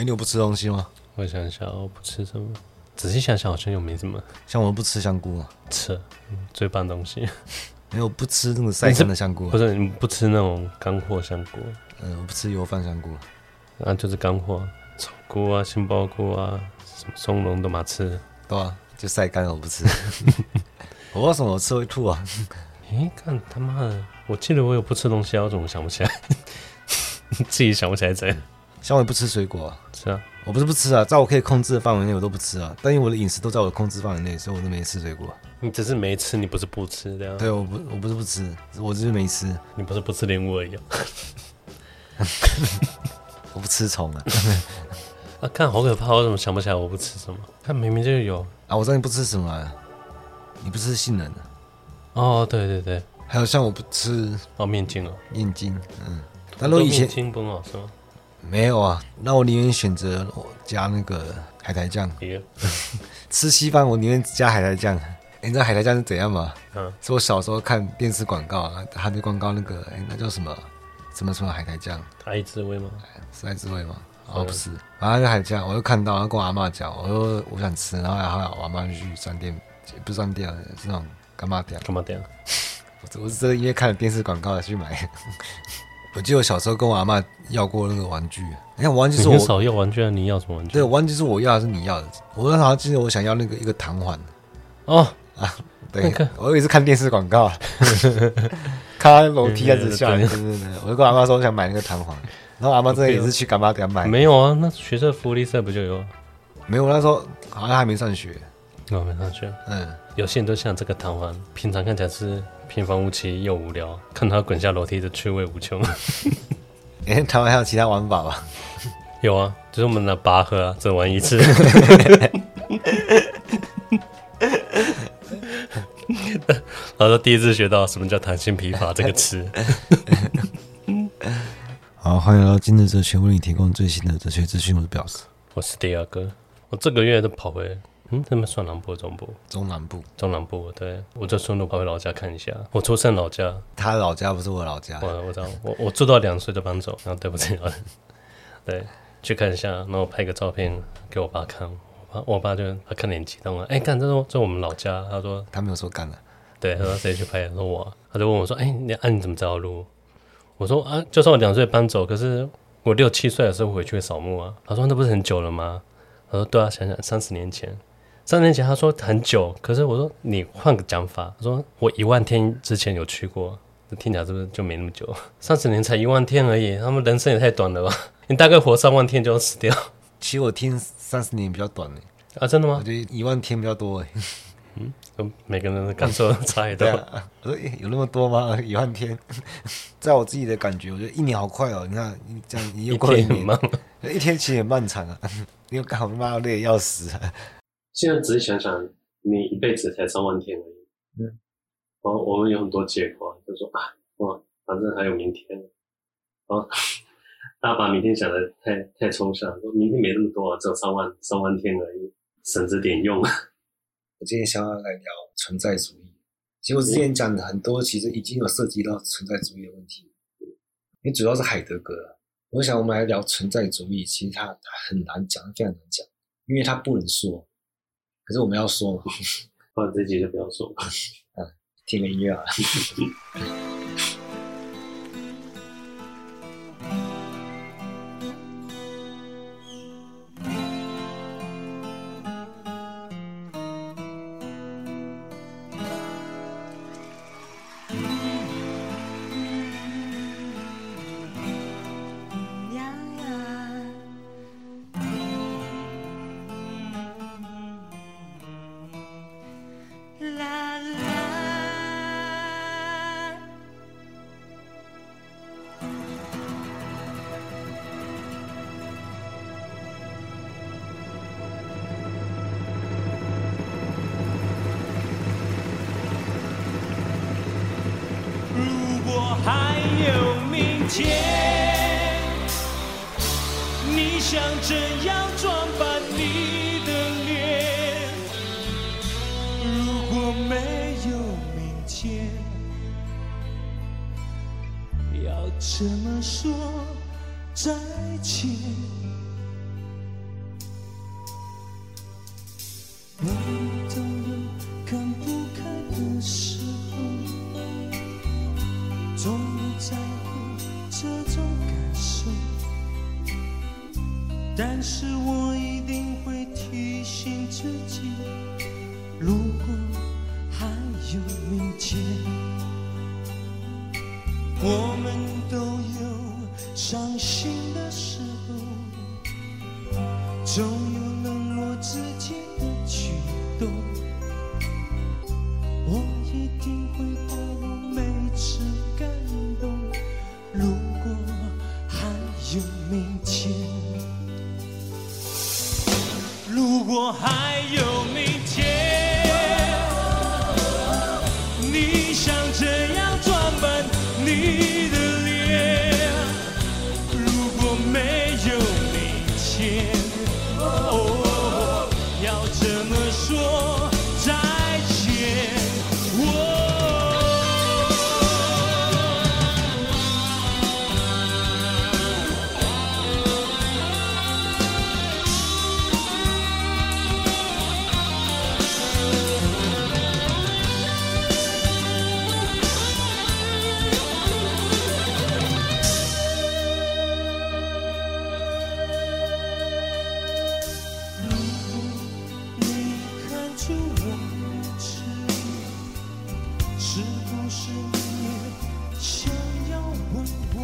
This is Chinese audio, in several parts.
哎，你有不吃东西吗？我想一下，我不吃什么。仔细想想，好像又没什么。像我不吃香菇啊，吃，嗯、最棒东西。没有不吃那种晒干的香菇、啊，不是你不吃那种干货香菇。嗯，我不吃油饭香菇，啊，就是干货，草菇啊、杏鲍菇啊、什么松茸都嘛吃。对啊，就晒干了我不吃。我为什么我吃会吐啊？哎，看他妈的，我记得我有不吃东西啊，我怎么想不起来？自己想不起来怎样？像我也不吃水果、啊，是啊。我不是不吃啊，在我可以控制的范围内，我都不吃啊。但因为我的饮食都在我的控制范围内，所以我都没吃水果。你只是没吃，你不是不吃这样？对，我不，我不是不吃，我只是没吃。你不是不吃莲雾而已。我不吃虫啊！啊，看好可怕，我怎么想不起来我不吃什么？看明明就有啊！我知道你不吃什么、啊，你不吃杏仁的。哦，对对对，还有像我不吃哦面筋哦，面筋，嗯。但如果以前面筋不好吃吗？没有啊，那我宁愿选择加那个海苔酱。吃稀饭我宁愿加海苔酱。你知道海苔酱是怎样吗？嗯，是我小时候看电视广告啊，他的广告那个，哎，那叫什么？什么什么海苔酱？爱之味吗？是爱之味吗？哦，不是，然后那个海苔酱，我就看到，然后跟我阿妈讲，我说我想吃，然后然后我阿妈就去商店，不是商店，是那种干妈店。干妈店。我 我是真的因为看了电视广告才去买。我记得我小时候跟我阿妈要过那个玩具，你看玩具是我很少要玩具啊，你要什么玩具？对，玩具是我要还是你要的？我好像记得我想要那个一个弹簧。哦啊，对，我也是看电视广告，看楼梯开始下来，对对对，我就跟我阿妈说我想买那个弹簧，然后阿妈这也是去干妈店买。没有啊，那学社福利社不就有？没有，那时候好像还没上学。哦，没上学。嗯，有些人都像这个弹簧，平常看起来是。平凡无奇又无聊，看他滚下楼梯的趣味无穷。哎、欸，台湾还有其他玩法吧？有啊，就是我们的拔河啊，只玩一次。然后第一次学到什么叫弹性疲乏这个词。好，欢迎来到今日哲学，为你提供最新的哲学资讯。我是表示，我是第二哥，我这个月都跑回。嗯，他们算南部中部？中南部，中南部。对，我就顺路跑回老家看一下。我出生老家，他老家不是我老家。我我知道，我我住到两岁就搬走，然后对不起啊。对，去看一下，然后拍个照片给我爸看。我爸我爸就他看脸激动了，哎、欸，干，这是这我们老家。他说他没有说干了。对，他说谁去拍？说我。他就问我说，哎、欸，你啊你怎么知道路？我说啊，就算我两岁搬走，可是我六七岁的时候回去扫墓啊。他说那不是很久了吗？他说对啊，想想三十年前。三年前他说很久，可是我说你换个讲法，他说我一万天之前有去过，听起来是不是就没那么久？三十年才一万天而已，他们人生也太短了吧？你大概活三万天就要死掉。其实我听三十年比较短呢。啊，真的吗？我觉得一万天比较多哎。嗯，每个人的感受差很多。啊、我说有那么多吗？一万天，在我自己的感觉，我觉得一年好快哦。你看，你这样你又过一年，一天其实也漫长啊。你又刚好妈累要死啊。现在仔细想想，你一辈子才三万天而已。嗯，然后我们有很多借口，就说啊，我，反正还有明天。啊，大家把明天想的太太抽象，说明天没那么多啊，只有三万三万天而已，省着点用。我今天想要来聊存在主义。其实我之前讲的很多，其实已经有涉及到存在主义的问题。因为主要是海德格尔。我想我们来聊存在主义，其实它它很难讲，非常难讲，因为它不能说。可是我们要说嘛，不然这集就不要说了。啊，听个音乐啊。还有明天，你想怎样装扮你的脸？如果没有明天，要怎么说再见？是不是你也想要问我，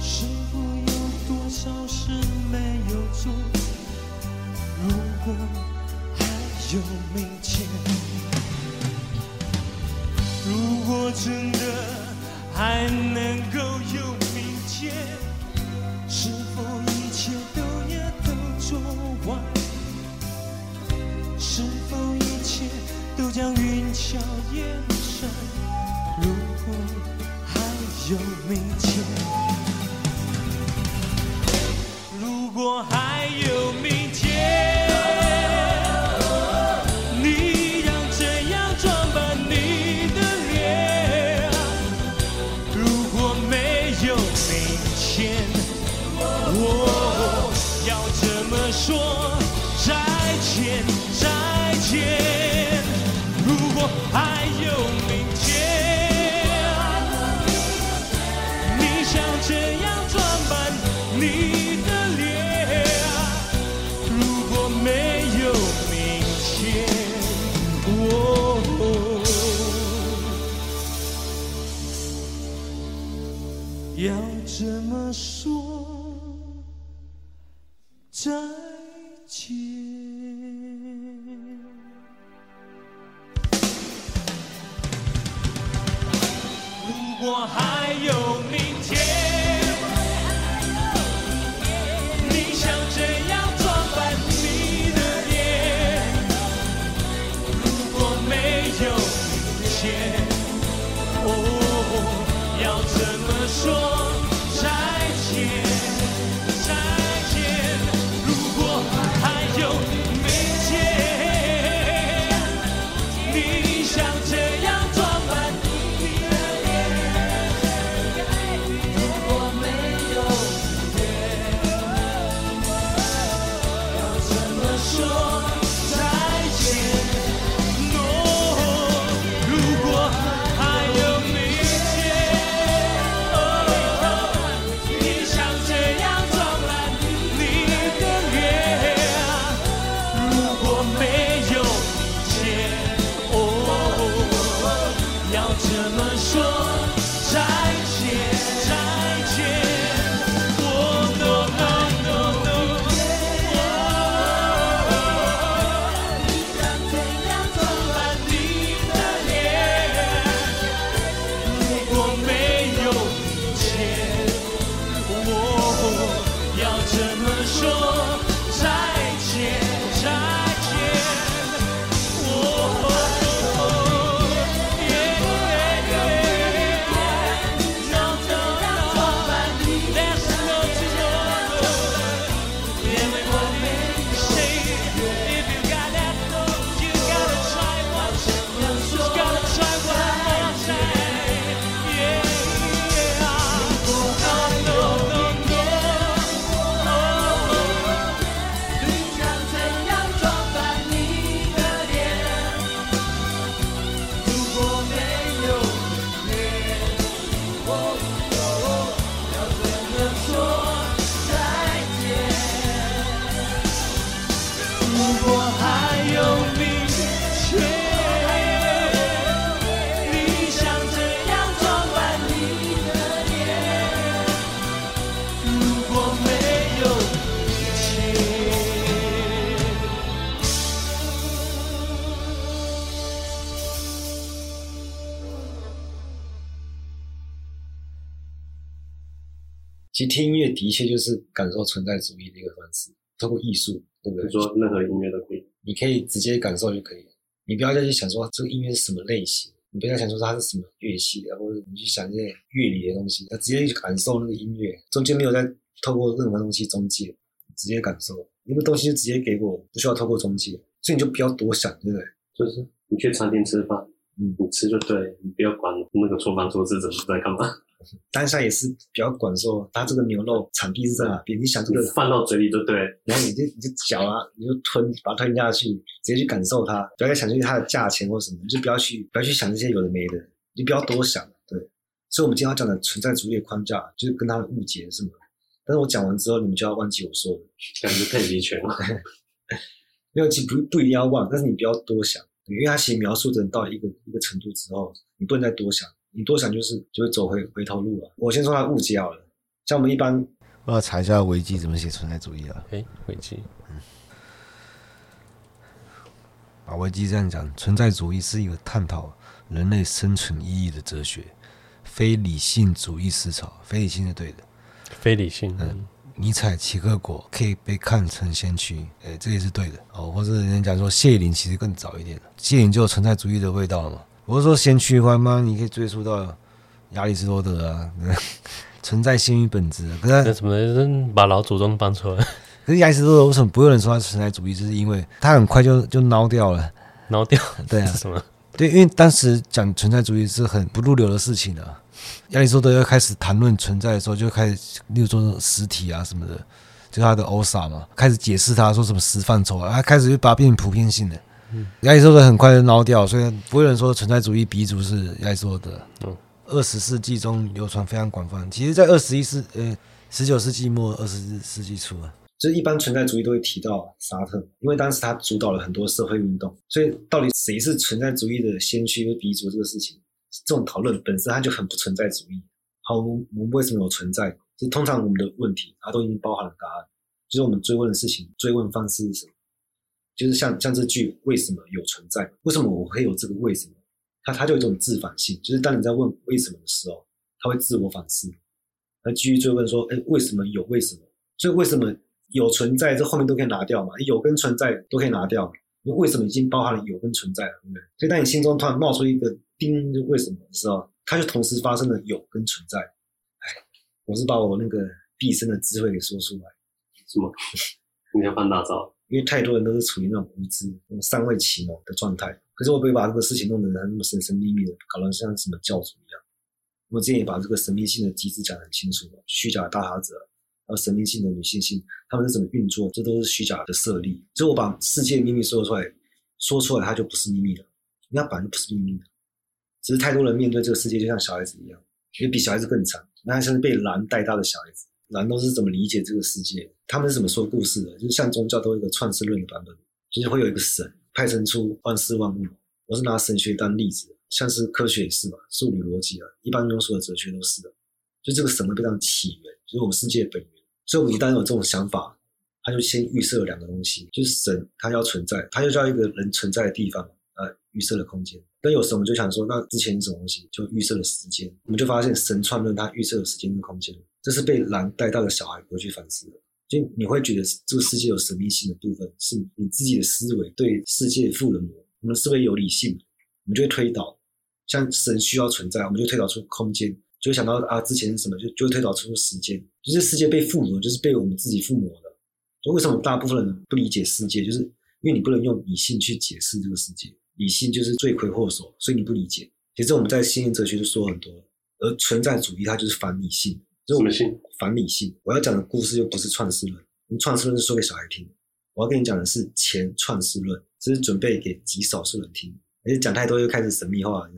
是否有多少事没有做？如果还有明天，如果真的还能够有明天，是否一切都也都做完？是否一切？都将云霄烟散，如果还有明天，如果还有明。要怎么说再见。如果还其实听音乐的确就是感受存在主义的一个方式，透过艺术，对不对？你说任何音乐都可以，你可以直接感受就可以了。你不要再去想说这个音乐是什么类型，你不要再想说它是什么乐器的，或者你去想这些乐理的东西，那直接去感受那个音乐，中间没有再透过任何东西中介，直接感受，那个东西就直接给我，不需要透过中介，所以你就不要多想，对不对？就是你去餐厅吃饭，嗯，你吃就对，你不要管那个厨房厨师怎么在干嘛。当下也是比较管说，它这个牛肉产地是在哪边？你想这个放到嘴里就对，然后你就你就嚼啊，你就吞，把它吞下去，直接去感受它，不要再想去它的价钱或什么，你就不要去不要去想这些有的没的，你不要多想。对，所以我们今天要讲的存在主义的框架，就是跟它的误解是什么？但是我讲完之后，你们就要忘记我说的，感觉太离全了。没有，其实不不一定要忘，但是你不要多想，因为它其实描述的到一个一个程度之后，你不能再多想。你多想就是就会走回回头路了。我先说他误解好了，像我们一般，我要查一下维基怎么写存在主义啊？哎，维基，嗯，啊，维基这样讲，存在主义是一个探讨人类生存意义的哲学，非理性主义思潮，非理性是对的，非理性，嗯，尼采、齐克果可以被看成先驱，哎，这也是对的哦。或者人家讲说谢林其实更早一点，谢林就有存在主义的味道了嘛。我是说先驱的话吗？你可以追溯到亚里士多德啊，存在先于本质。可是那什么，把老祖宗搬出来。可是亚里士多德为什么不会有人说他存在主义？就是因为他很快就就孬掉了，孬掉。对啊，什么？对，因为当时讲存在主义是很不入流的事情啊。亚里士多德要开始谈论存在的时候，就开始，例如说实体啊什么的，就他的欧萨嘛，开始解释他说什么实范畴啊，他开始就把它变成普遍性的。亚里士多德很快就捞掉，所以不会有人说存在主义鼻祖是亚里士多德。嗯，二十世纪中流传非常广泛。其实，在二十一世呃十九世纪末二十世纪初啊，就是一般存在主义都会提到沙特，因为当时他主导了很多社会运动。所以，到底谁是存在主义的先驱和鼻祖这个事情，这种讨论本身它就很不存在主义。好，我们我们为什么有存在？就通常我们的问题，它都已经包含了答案。就是我们追问的事情，追问方式是什么？就是像像这句为什么有存在？为什么我会有这个为什么？它它就有一种自反性，就是当你在问为什么的时候，它会自我反思，来继续追问说：哎，为什么有？为什么？所以为什么有存在？这后面都可以拿掉嘛？有跟存在都可以拿掉，因为什么已经包含了有跟存在了，对不对？所以当你心中突然冒出一个叮，就为什么的时候，它就同时发生了有跟存在。哎，我是把我那个毕生的智慧给说出来，什么？你要放大招？因为太多人都是处于那种无知、那种尚未启蒙的状态，可是我不会把这个事情弄得那么神神秘秘的，搞得像什么教主一样。我之前也把这个神秘性的机制讲得很清楚了，虚假大侠者，还有神秘性的女性性，他们是怎么运作，这都是虚假的设立。所以我把世界秘密说出来，说出来它就不是秘密了，那本来就不是秘密的，只是太多人面对这个世界就像小孩子一样，因为比小孩子更惨，那像是被狼带大的小孩子。难道是怎么理解这个世界？他们是怎么说故事的？就是像宗教都有一个创世论的版本，就是会有一个神派生出万事万物。我是拿神学当例子，像是科学也是嘛，数理逻辑啊，一般庸俗的哲学都是的。就这个神会被这样起源，就是我们世界本源。所以，我们一旦有这种想法，他就先预设两个东西，就是神他要存在，他就叫一个人存在的地方啊，预设了空间。但有时候我们就想说，那之前是什么东西？就预设了时间。我们就发现神创论它预设了时间跟空间。这是被蓝带大的小孩不会去反思的，就你会觉得这个世界有神秘性的部分，是你自己的思维对世界附了魔。我们思维有理性，我们就会推导，像神需要存在，我们就推导出空间，就会想到啊之前是什么，就就会推导出时间。就是世界被附魔，就是被我们自己附魔的。就为什么大部分人不理解世界，就是因为你不能用理性去解释这个世界，理性就是罪魁祸首，所以你不理解。其实我们在先验哲学就说很多，而存在主义它就是反理性。就我们信？反理性，我要讲的故事又不是创世论，因为创世论是说给小孩听，我要跟你讲的是前创世论，这是准备给极少数人听，而且讲太多又开始神秘化，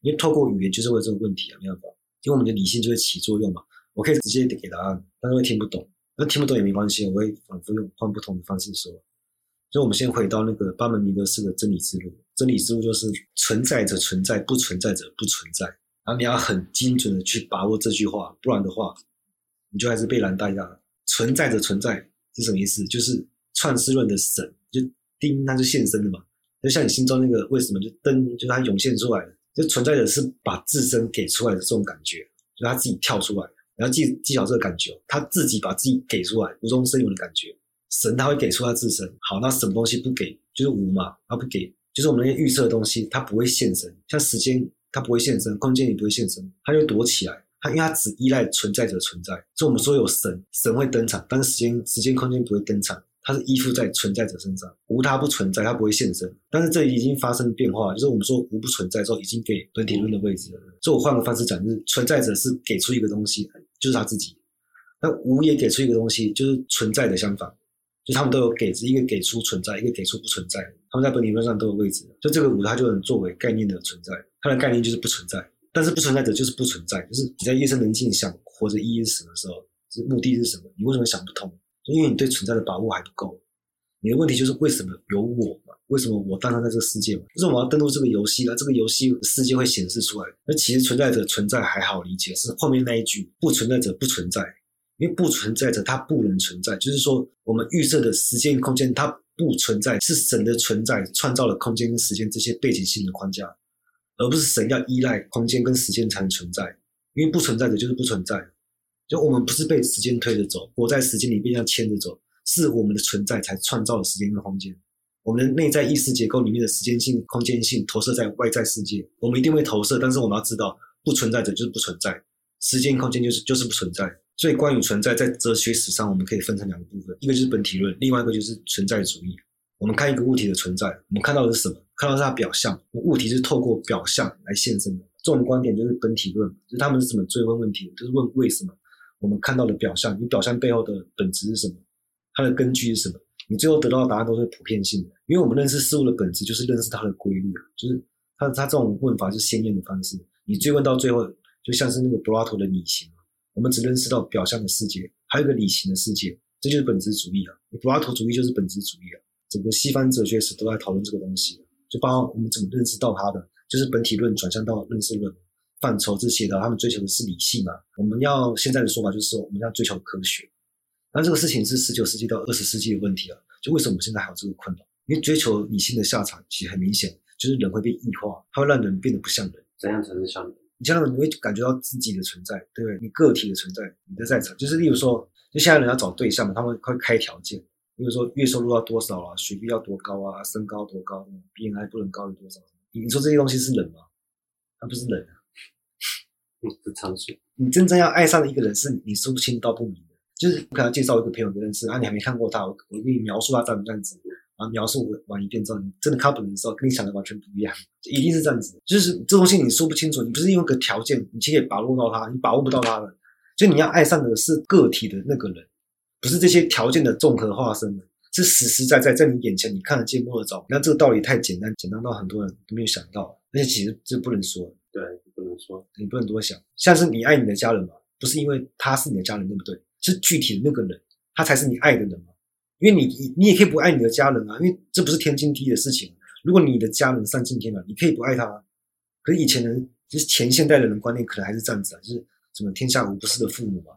因为透过语言就是为这个问题啊，没办法，因为我们的理性就会起作用嘛，我可以直接给答案，但是会听不懂，那听不懂也没关系，我会反复用换不同的方式说，所以我们先回到那个巴门尼德式的真理之路，真理之路就是存在者存在，不存在者不存在。然后你要很精准的去把握这句话，不然的话，你就还是被蓝带了。存在着存在是什么意思？就是创世论的神，就丁，它就现身了嘛。就像你心中那个为什么就灯，就它涌现出来。就存在的是把自身给出来的这种感觉，就他自己跳出来。你要记记好这个感觉，他自己把自己给出来，无中生有的感觉。神他会给出他自身。好，那什么东西不给？就是无嘛，他不给，就是我们那些预设的东西，它不会现身。像时间，它不会现身；空间也不会现身，它就躲起来。它因为它只依赖存在者存在，所以我们说有神，神会登场，但是时间、时间、空间不会登场。它是依附在存在者身上，无它不存在，它不会现身。但是这已经发生变化，就是我们说无不存在之后，已经给本体论的位置了。所以我换个方式讲，就是存在者是给出一个东西，就是他自己；那无也给出一个东西，就是存在的相反。就他们都有给，一个给出存在，一个给出不存在。他们在本体论上都有位置。就这个五，它就能作为概念的存在，它的概念就是不存在。但是不存在者就是不存在，就是你在夜深人静想活着意义是什么时候，是目的是什么？你为什么想不通？就因为你对存在的把握还不够，你的问题就是为什么有我嘛？为什么我诞生在这个世界嘛？就是我要登录这个游戏啊，这个游戏世界会显示出来。那其实存在者存在还好理解，是后面那一句不存在者不存在，因为不存在者它不能存在，就是说我们预设的时间空间它不存在，是神的存在创造了空间跟时间这些背景性的框架，而不是神要依赖空间跟时间才能存在，因为不存在者就是不存在。就我们不是被时间推着走，活在时间里面要牵着走，是我们的存在才创造了时间跟空间。我们的内在意识结构里面的时间性、空间性投射在外在世界，我们一定会投射，但是我们要知道，不存在者就是不存在，时间空间就是就是不存在。所以关于存在，在哲学史上我们可以分成两个部分，一个就是本体论，另外一个就是存在主义。我们看一个物体的存在，我们看到的是什么？看到是它表象，物体是透过表象来现身的。这种观点就是本体论，就是他们是怎么追问问题，就是问为什么。我们看到的表象，你表象背后的本质是什么？它的根据是什么？你最后得到的答案都是普遍性的，因为我们认识事物的本质就是认识它的规律，就是它它这种问法是鲜艳的方式。你追问到最后，就像是那个柏拉图的理型，我们只认识到表象的世界，还有一个理性的世界，这就是本质主义啊。柏拉图主义就是本质主义啊。整个西方哲学史都在讨论这个东西，就包括我们怎么认识到它的，就是本体论转向到认识论。范畴这些的，他们追求的是理性嘛？我们要现在的说法就是说，我们要追求科学。那这个事情是十九世纪到二十世纪的问题啊。就为什么我们现在还有这个困扰？因为追求理性的下场，其实很明显，就是人会被异化，它会让人变得不像人。怎样才能像人？你像人，你会感觉到自己的存在，对不对？你个体的存在，你的在场，就是例如说，就现在人要找对象嘛，他们会开条件，例如说月收入要多少啊，学历要多高啊，身高多高，BMI 不能高于多少？你说这些东西是人吗？它不是人啊。是常识。你真正要爱上的一个人，是你说不清道不明的。就是我可能介绍一个朋友给认识啊，你还没看过他，我我给你描述他长什么样子，然后描述完一遍之后，你真的看本人的时候，跟你想的完全不一样，一定是这样子。就是这东西你说不清楚，你不是因为个条件，你其实也把握到他，你把握不到他的。所以你要爱上的是个体的那个人，不是这些条件的综合化身，是实实在在在你眼前你看得见摸得着。那这个道理太简单，简单到很多人都没有想到，而且其实这不能说。对，不能说，你不能多想。像是你爱你的家人嘛，不是因为他是你的家人，对不对？是具体的那个人，他才是你爱的人嘛。因为你，你也可以不爱你的家人啊，因为这不是天经地义的事情。如果你的家人丧尽天良，你可以不爱他。可是以前人，就是前现代的人观念，可能还是这样子啊，就是什么天下无不是的父母嘛，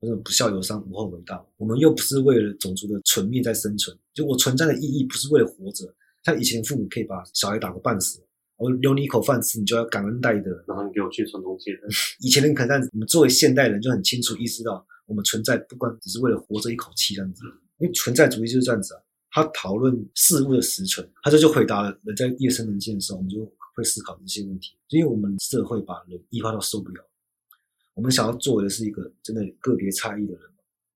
那种不孝有三，无后为大。我们又不是为了种族的存灭在生存，就我存在的意义不是为了活着。像以前父母可以把小孩打个半死。我留你一口饭吃，你就要感恩戴德。然后你给我去存东西。以前人可能这样子，我们作为现代人就很清楚意识到，我们存在不光只是为了活着一口气这样子。因为存在主义就是这样子啊，他讨论事物的实存，他这就回答了人在夜深人静的时候，我们就会思考这些问题。因为我们社会把人异化到受不了，我们想要做的是一个真的个别差异的人，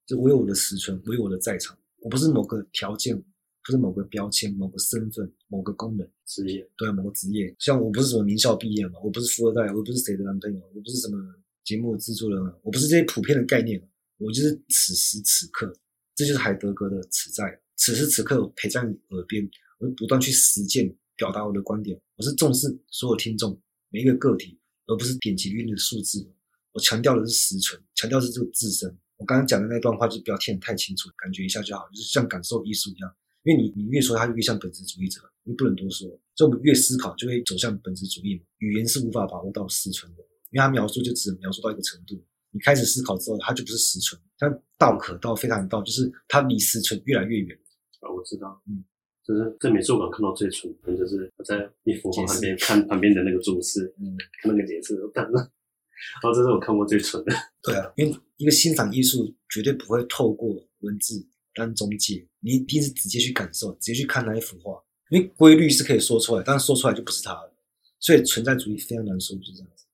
就我有我的实存，我有我的在场，我不是某个条件。不是某个标签、某个身份、某个功能、职业，对啊，某个职业。像我不是什么名校毕业嘛，我不是富二代，我不是谁的男朋友，我不是什么节目的制作人，我不是这些普遍的概念，我就是此时此刻，这就是海德格的此在。此时此刻，我陪在你耳边，我不断去实践，表达我的观点。我是重视所有听众每一个个体，而不是点击率的数字。我强调的是实存，强调是这个自身。我刚刚讲的那段话，就不要听得太清楚，感觉一下就好，就是像感受艺术一样。因为你你越说他就越像本质主义者，你不能多说。所以我们越思考就会走向本质主义嘛。语言是无法把握到实存的，因为他描述就只能描述到一个程度。你开始思考之后，它就不是实存。像道可道非常道，就是它离实存越来越远。啊，我知道，嗯，就是在美术馆看到最纯，可能就是我在一幅画旁边看旁边的那个注释，嗯，看那个解释，但是哦，这是我看过最蠢的。对啊，因为一个欣赏艺术绝对不会透过文字当中介，你一定是直接去感受，直接去看那一幅画。因为规律是可以说出来，但是说出来就不是它了。所以存在主义非常难说，就是这样子。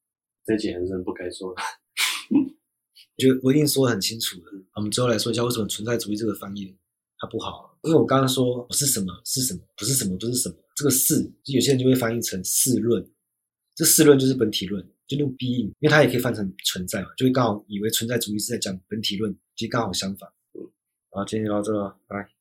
这几还是不该说的。我觉得我已经说得很清楚了。我们最后来说一下，为什么存在主义这个翻译它不好？因为我刚刚说不是什么是什么，不是什么不是什么，这个是有些人就会翻译成是论。这是论就是本体论，就用 being，因为它也可以翻成存在嘛，就会刚好以为存在主义是在讲本体论，其实刚好相反。好，今天就到这了，拜。